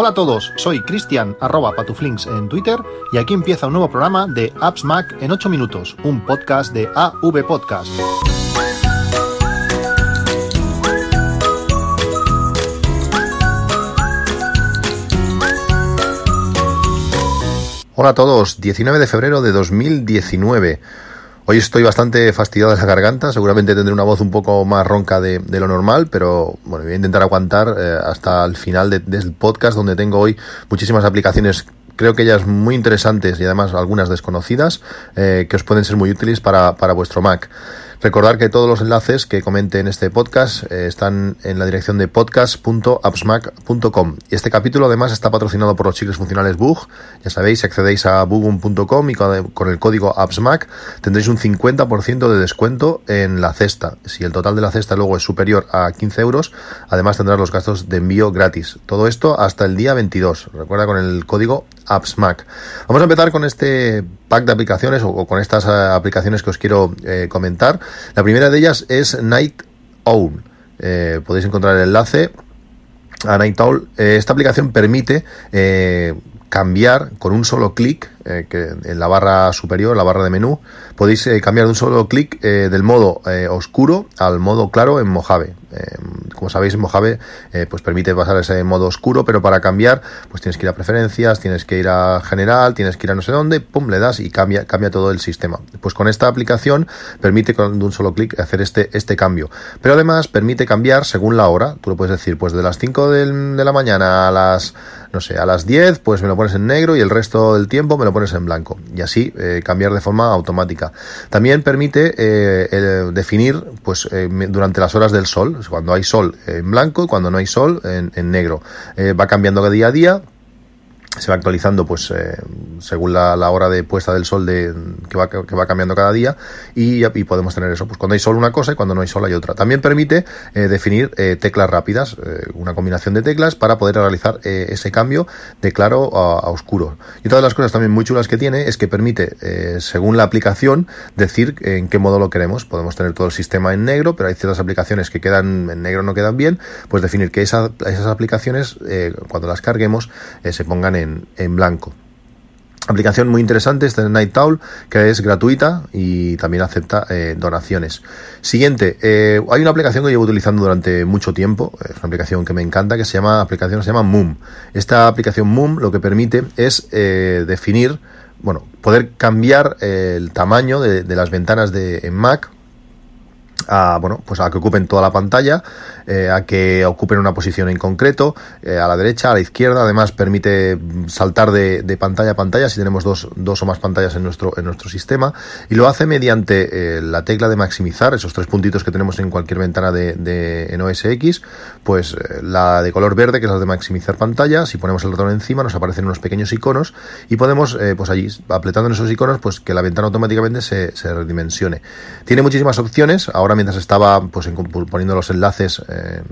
Hola a todos, soy Cristian arroba patuflinks en Twitter y aquí empieza un nuevo programa de Apps Mac en 8 minutos, un podcast de AV Podcast. Hola a todos, 19 de febrero de 2019. Hoy estoy bastante fastidiado de la garganta, seguramente tendré una voz un poco más ronca de, lo normal, pero bueno, voy a intentar aguantar eh, hasta el final del podcast donde tengo hoy muchísimas aplicaciones creo que ellas muy interesantes y además algunas desconocidas eh, que os pueden ser muy útiles para, para vuestro Mac. Recordar que todos los enlaces que comente en este podcast eh, están en la dirección de podcast.appsmac.com. Y este capítulo además está patrocinado por los chicles funcionales Bug. Ya sabéis, si accedéis a bugum.com y con el código appsmac tendréis un 50% de descuento en la cesta. Si el total de la cesta luego es superior a 15 euros, además tendrás los gastos de envío gratis. Todo esto hasta el día 22. Recuerda con el código appsmac. Vamos a empezar con este pack de aplicaciones o, con estas eh, aplicaciones que os quiero eh, comentar. La primera de ellas es Night Owl. Eh, podéis encontrar el enlace a Night Owl. esta aplicación permite cambiar con un solo clic, que en la barra superior, la barra de menú, podéis cambiar de un solo clic del modo oscuro al modo claro en Mojave. Como sabéis, Mojave eh, pues permite pasar ese modo oscuro, pero para cambiar, pues tienes que ir a preferencias, tienes que ir a general, tienes que ir a no sé dónde, pum, le das y cambia, cambia todo el sistema. Pues con esta aplicación permite con un solo clic hacer este, este cambio. Pero además permite cambiar según la hora. Tú lo puedes decir, pues de las 5 de la mañana a las, no sé, a las 10, pues me lo pones en negro y el resto del tiempo me lo pones en blanco. Y así eh, cambiar de forma automática. También permite eh, definir, pues durante las horas del sol, cuando hay sol en blanco y cuando no hay sol en, negro. Eh, va cambiando día a día se va actualizando pues eh, según la, hora de puesta del sol de, que, va, que va cambiando cada día y, podemos tener eso pues cuando hay sol una cosa y cuando no hay sol hay otra. También permite eh, definir eh, teclas rápidas una combinación de teclas para poder realizar ese cambio de claro a, oscuro. Y todas las cosas también muy chulas que tiene es que permite según la aplicación decir en qué modo lo queremos. Podemos tener todo el sistema en negro pero hay ciertas aplicaciones que quedan en negro no quedan bien pues definir que esas aplicaciones cuando las carguemos se pongan en en, blanco. Aplicación muy interesante, esta es Night Owl, que es gratuita y también acepta eh, donaciones. Siguiente, eh, hay una aplicación que llevo utilizando durante mucho tiempo, es una aplicación que me encanta, que se llama, aplicación se llama Moom. Esta aplicación Moom lo que permite es eh, definir, bueno, poder cambiar el tamaño de, las ventanas de en Mac a, bueno, pues a que ocupen toda la pantalla, eh, a que ocupen una posición en concreto, eh, a la derecha, a la izquierda, además permite saltar de, pantalla a pantalla si tenemos dos, dos, o más pantallas en nuestro, en nuestro sistema, y lo hace mediante eh, la tecla de maximizar, esos tres puntitos que tenemos en cualquier ventana de, de en OS X, pues la de color verde, que es la de maximizar pantalla, si ponemos el ratón encima nos aparecen unos pequeños iconos y podemos, pues allí, apretando en esos iconos, pues que la ventana automáticamente se redimensione. Tiene muchísimas opciones, ahora mientras estaba pues poniendo los enlaces eh,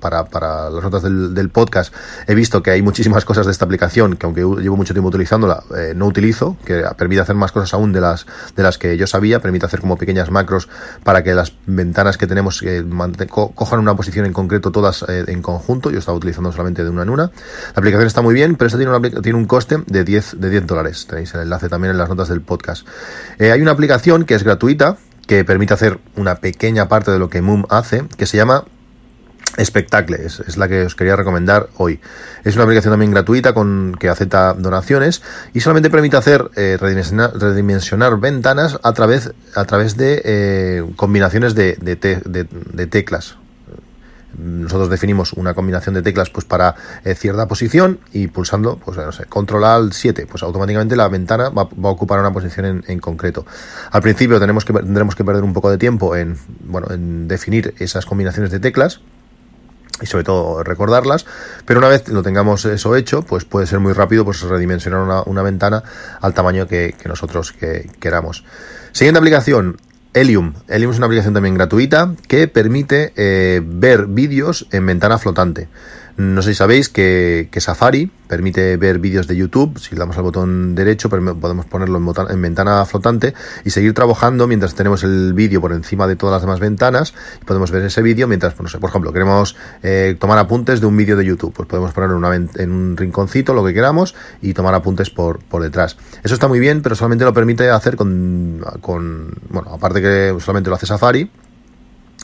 para, las notas del, podcast, he visto que hay muchísimas cosas de esta aplicación que aunque llevo mucho tiempo utilizándola, eh, no utilizo, que permite hacer más cosas aún de las, de las que yo sabía, permite hacer como pequeñas macros para que las ventanas que tenemos eh, cojan una posición en concreto todas en conjunto, yo estaba utilizando solamente de una en una. La aplicación está muy bien, pero esta tiene, una, tiene un coste de 10, de 10 dólares. Tenéis el enlace también en las notas del podcast. hay una aplicación que es gratuita, que permite hacer una pequeña parte de lo que Moom hace, que se llama Spectacle, es, la que os quería recomendar hoy. Es una aplicación también gratuita con que acepta donaciones y solamente permite hacer eh, redimensionar, ventanas a través, a través de eh, combinaciones de, teclas. Nosotros definimos una combinación de teclas pues para eh, cierta posición y pulsando pues no sé control alt 7 pues automáticamente la ventana va, a ocupar una posición en, concreto. Al principio tenemos que tendremos que perder un poco de tiempo en bueno en definir esas combinaciones de teclas y sobre todo recordarlas, pero una vez lo tengamos eso hecho, pues puede ser muy rápido pues redimensionar una, ventana al tamaño que, nosotros que, queramos. Siguiente aplicación, Helium. Helium es una aplicación también gratuita que permite eh, ver vídeos en ventana flotante. No sé si sabéis que, Safari permite ver vídeos de YouTube. Si le damos al botón derecho, podemos ponerlo en, ventana flotante y seguir trabajando mientras tenemos el vídeo por encima de todas las demás ventanas. Y podemos ver ese vídeo mientras, pues, no sé, por ejemplo, queremos eh, tomar apuntes de un vídeo de YouTube. Pues podemos ponerlo en, un rinconcito, lo que queramos, y tomar apuntes por, por detrás. Eso está muy bien, pero solamente lo permite hacer con, con bueno, aparte que solamente lo hace Safari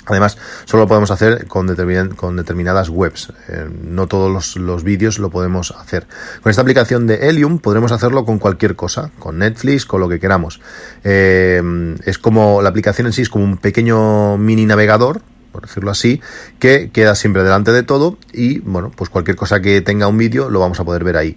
Además, solo lo podemos hacer con, determinadas webs. Eh, no todos los, vídeos lo podemos hacer. Con esta aplicación de Helium podremos hacerlo con cualquier cosa, con Netflix, con lo que queramos. Eh, es como la aplicación en sí es como un pequeño mini navegador, por decirlo así, que queda siempre delante de todo y bueno, pues cualquier cosa que tenga un vídeo lo vamos a poder ver ahí.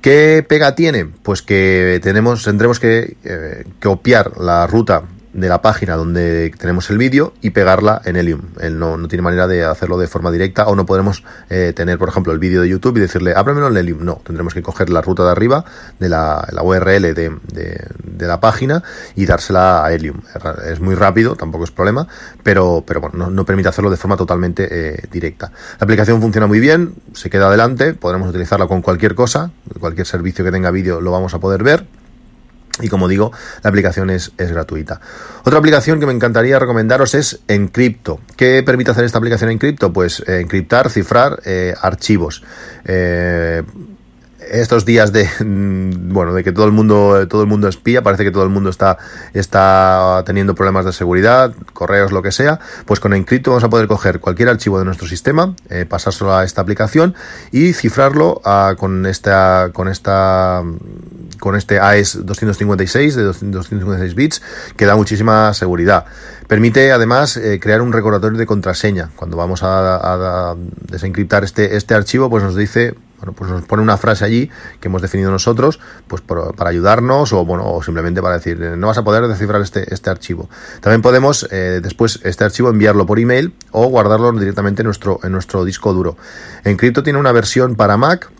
¿Qué pega tiene? Pues que tenemos, tendremos que eh, copiar la ruta de la página donde tenemos el vídeo y pegarla en Helium. Él no, no, tiene manera de hacerlo de forma directa o no podremos eh, tener, por ejemplo, el vídeo de YouTube y decirle, ábremelo en Helium. No, tendremos que coger la ruta de arriba de la, la URL de, de, la página y dársela a Helium. Es muy rápido, tampoco es problema, pero, pero bueno, no, no permite hacerlo de forma totalmente eh, directa. La aplicación funciona muy bien, se queda adelante, podremos utilizarla con cualquier cosa, cualquier servicio que tenga vídeo lo vamos a poder ver y como digo, la aplicación es, gratuita. Otra aplicación que me encantaría recomendaros es Encrypto. ¿Qué permite hacer esta aplicación Encrypto? Pues eh, encriptar, cifrar eh, archivos. Eh, estos días de mm, bueno de que todo el mundo todo el mundo espía parece que todo el mundo está está teniendo problemas de seguridad correos lo que sea pues con Encrypto vamos a poder coger cualquier archivo de nuestro sistema eh, pasárselo a esta aplicación y cifrarlo a, con esta con esta con este AES 256 de 256 bits que da muchísima seguridad. Permite además eh, crear un recordatorio de contraseña. Cuando vamos a, a desencriptar este este archivo pues nos dice bueno, pues nos pone una frase allí que hemos definido nosotros, pues para ayudarnos o bueno, o simplemente para decir, no vas a poder descifrar este, este archivo. También podemos eh, después este archivo enviarlo por email o guardarlo directamente en nuestro, en nuestro disco duro. Encrypto tiene una versión para Mac,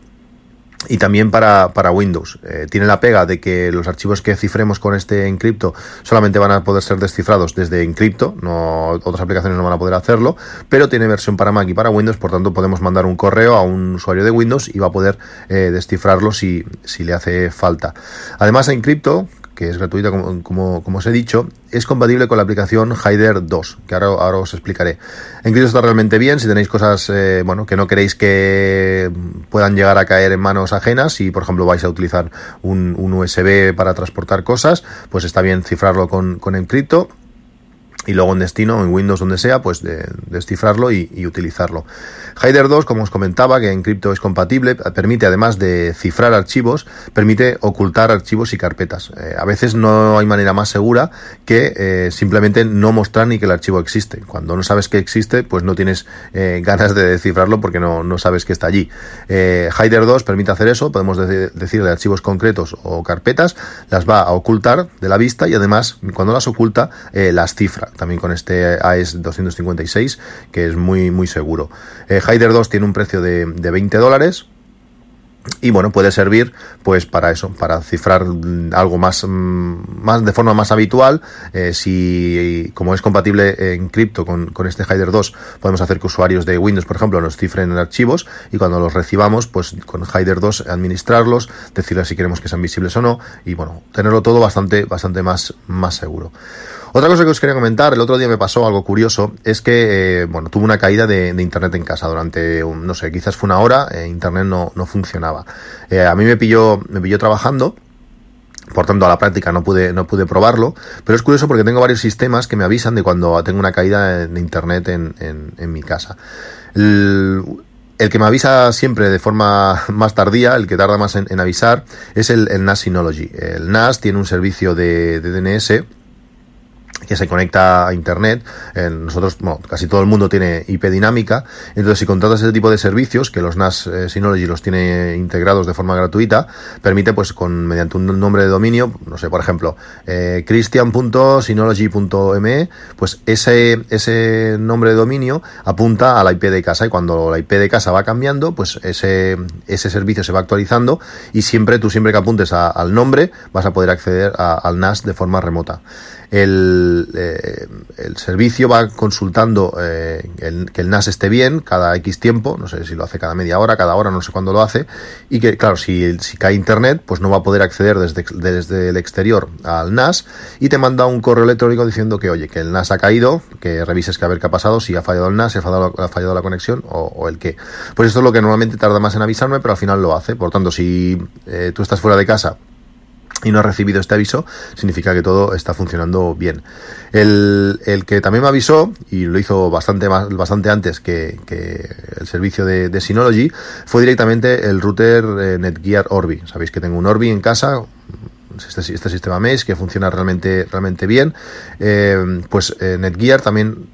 y también para, para Windows. Eh, tiene la pega de que los archivos que cifremos con este encripto solamente van a poder ser descifrados desde encripto, no, otras aplicaciones no van a poder hacerlo, pero tiene versión para Mac y para Windows, por tanto podemos mandar un correo a un usuario de Windows y va a poder eh, descifrarlo si, si le hace falta. Además, Encrypto, que es gratuita como, como, os he dicho, es compatible con la aplicación Hider 2, que ahora, ahora os explicaré. Encrypto está realmente bien si tenéis cosas eh, bueno, que no queréis que puedan llegar a caer en manos ajenas, si por ejemplo vais a utilizar un, un USB para transportar cosas, pues está bien cifrarlo con, con Encrypto y luego en destino, en Windows, donde sea, pues de, descifrarlo y, utilizarlo. Hider 2, como os comentaba, que en cripto es compatible, permite además de cifrar archivos, permite ocultar archivos y carpetas. Eh, a veces no hay manera más segura que eh, simplemente no mostrar ni que el archivo existe. Cuando no sabes que existe, pues no tienes eh, ganas de descifrarlo porque no, no sabes que está allí. Hider 2 permite hacer eso, podemos decir de archivos concretos o carpetas, las va a ocultar de la vista y además, cuando las oculta, las cifra también con este AES 256, que es muy, muy seguro. Eh, 2 tiene un precio de, de 20 dólares y bueno puede servir pues para eso para cifrar algo más, mm, más de forma más habitual eh, si como es compatible en cripto con, con este Hider 2 podemos hacer que usuarios de Windows por ejemplo nos cifren en archivos y cuando los recibamos pues con Hider 2 administrarlos decirles si queremos que sean visibles o no y bueno tenerlo todo bastante bastante más más seguro otra cosa que os quería comentar, el otro día me pasó algo curioso, es que, eh, bueno, tuve una caída de, internet en casa durante, no sé, quizás fue una hora, eh, internet no, no funcionaba. Eh, a mí me pilló, me pilló trabajando, por tanto, a la práctica no pude, no pude probarlo, pero es curioso porque tengo varios sistemas que me avisan de cuando tengo una caída de internet en, en, mi casa. El, que me avisa siempre de forma más tardía, el que tarda más en, avisar, es el, NAS Synology. El NAS tiene un servicio de DNS que se conecta a internet. nosotros, bueno, casi todo el mundo tiene IP dinámica. Entonces, si contratas ese tipo de servicios, que los NAS eh, Synology los tiene integrados de forma gratuita, permite, pues, con mediante un nombre de dominio, no sé, por ejemplo, eh, christian.synology.me, pues ese, ese nombre de dominio apunta a la IP de casa y cuando la IP de casa va cambiando, pues ese, ese servicio se va actualizando y siempre, tú siempre que apuntes al nombre, vas a poder acceder al NAS de forma remota. El, eh, el servicio va consultando eh, que el NAS esté bien cada X tiempo, no sé si lo hace cada media hora, cada hora, no sé cuándo lo hace, y que, claro, si, si cae internet, pues no va a poder acceder desde, desde el exterior al NAS y te manda un correo electrónico diciendo que, oye, que el NAS ha caído, que revises que a ver qué ha pasado, si ha fallado el NAS, si ha fallado, ha fallado la conexión o, el qué. Pues esto es lo que normalmente tarda más en avisarme, pero al final lo hace. Por tanto, si eh, tú estás fuera de casa y no has recibido este aviso, significa que todo está funcionando bien. El, el que también me avisó, y lo hizo bastante, más, bastante antes que, que el servicio de, de, Synology, fue directamente el router eh, Netgear Orbi. Sabéis que tengo un Orbi en casa, este, este sistema Mesh que funciona realmente, realmente bien. Eh, pues eh, Netgear también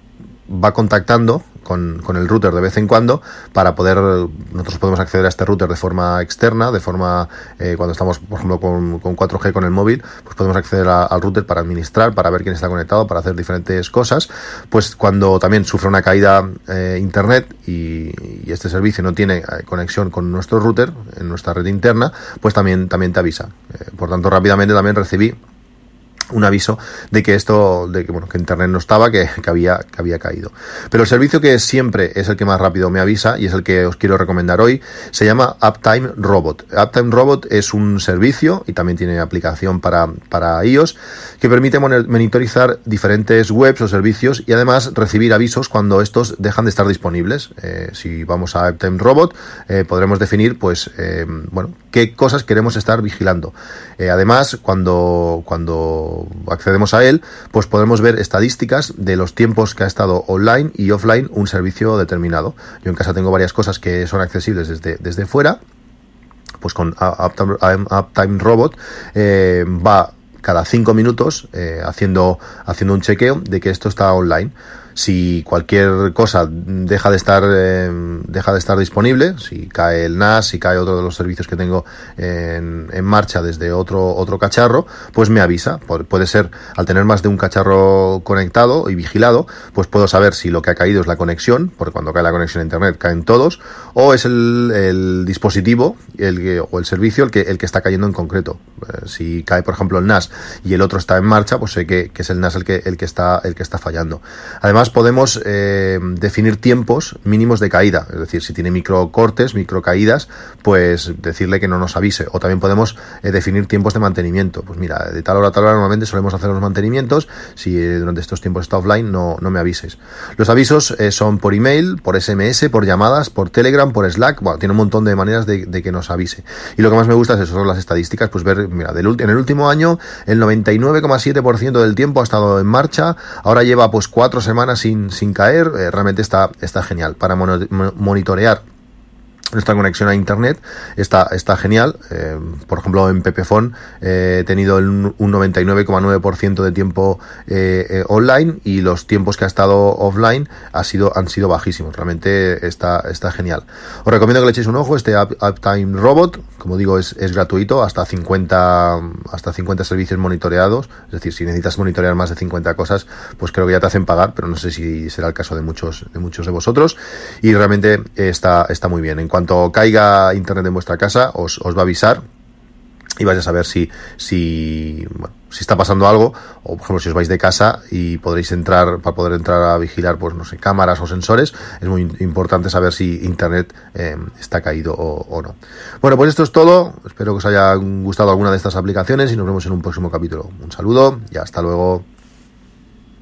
va contactando con, con, el router de vez en cuando para poder, nosotros podemos acceder a este router de forma externa, de forma, eh, cuando estamos, por ejemplo, con, con, 4G con el móvil, pues podemos acceder al router para administrar, para ver quién está conectado, para hacer diferentes cosas. Pues cuando también sufre una caída eh, internet y, y, este servicio no tiene eh, conexión con nuestro router, en nuestra red interna, pues también, también te avisa. Eh, por tanto, rápidamente también recibí un aviso de que esto, de que bueno, que internet no estaba, que, que, había, que había caído. Pero el servicio que siempre es el que más rápido me avisa y es el que os quiero recomendar hoy, se llama Uptime Robot. Uptime Robot es un servicio y también tiene aplicación para, para iOS que permite monitorizar diferentes webs o servicios y además recibir avisos cuando estos dejan de estar disponibles. Eh, si vamos a Uptime Robot, eh, podremos definir, pues, eh, bueno, qué cosas queremos estar vigilando. Además, cuando, cuando accedemos a él, pues podemos ver estadísticas de los tiempos que ha estado online y offline un servicio determinado. Yo en casa tengo varias cosas que son accesibles desde, desde fuera, pues con Uptime, Robot eh, va cada cinco minutos eh, haciendo, haciendo un chequeo de que esto está online si cualquier cosa deja de estar eh, deja de estar disponible, si cae el NAS, si cae otro de los servicios que tengo en, en marcha desde otro otro cacharro, pues me avisa. Puede ser al tener más de un cacharro conectado y vigilado, pues puedo saber si lo que ha caído es la conexión, porque cuando cae la conexión a internet caen todos, o es el, el dispositivo el, o el servicio el que el que está cayendo en concreto. Eh, si cae por ejemplo el NAS y el otro está en marcha, pues sé que, que es el NAS el que el que está el que está fallando. Además podemos eh, definir tiempos mínimos de caída, es decir, si tiene micro cortes, micro caídas, pues decirle que no nos avise. O también podemos eh, definir tiempos de mantenimiento. Pues mira, de tal hora a tal hora normalmente solemos hacer los mantenimientos. Si eh, durante estos tiempos está offline, no, no me avises. Los avisos son por email, por SMS, por llamadas, por Telegram, por Slack. Bueno, tiene un montón de maneras de, de que nos avise. Y lo que más me gusta es eso, son las estadísticas, pues ver, mira, del, en el último año el 99,7% del tiempo ha estado en marcha. Ahora lleva pues cuatro semanas sin, sin caer, eh, realmente está, está genial para monitorear nuestra conexión a internet está, está genial. Eh, por ejemplo, en Pepefon eh, he tenido un 99,9% de tiempo eh, online y los tiempos que ha estado offline ha sido, han sido bajísimos. Realmente está, está genial. Os recomiendo que le echéis un ojo. Este Uptime Robot, como digo, es, es gratuito, hasta 50, hasta 50 servicios monitoreados. Es decir, si necesitas monitorear más de 50 cosas, pues creo que ya te hacen pagar, pero no sé si será el caso de muchos, de muchos de vosotros. Y realmente está, está muy bien. En cuanto caiga internet en vuestra casa, os, os va a avisar y vais a saber si, si, está pasando algo, o por ejemplo si os vais de casa y podréis entrar, para poder entrar a vigilar, pues no sé, cámaras o sensores, es muy importante saber si internet eh, está caído o, o, no. Bueno, pues esto es todo, espero que os haya gustado alguna de estas aplicaciones y nos vemos en un próximo capítulo. Un saludo y hasta luego.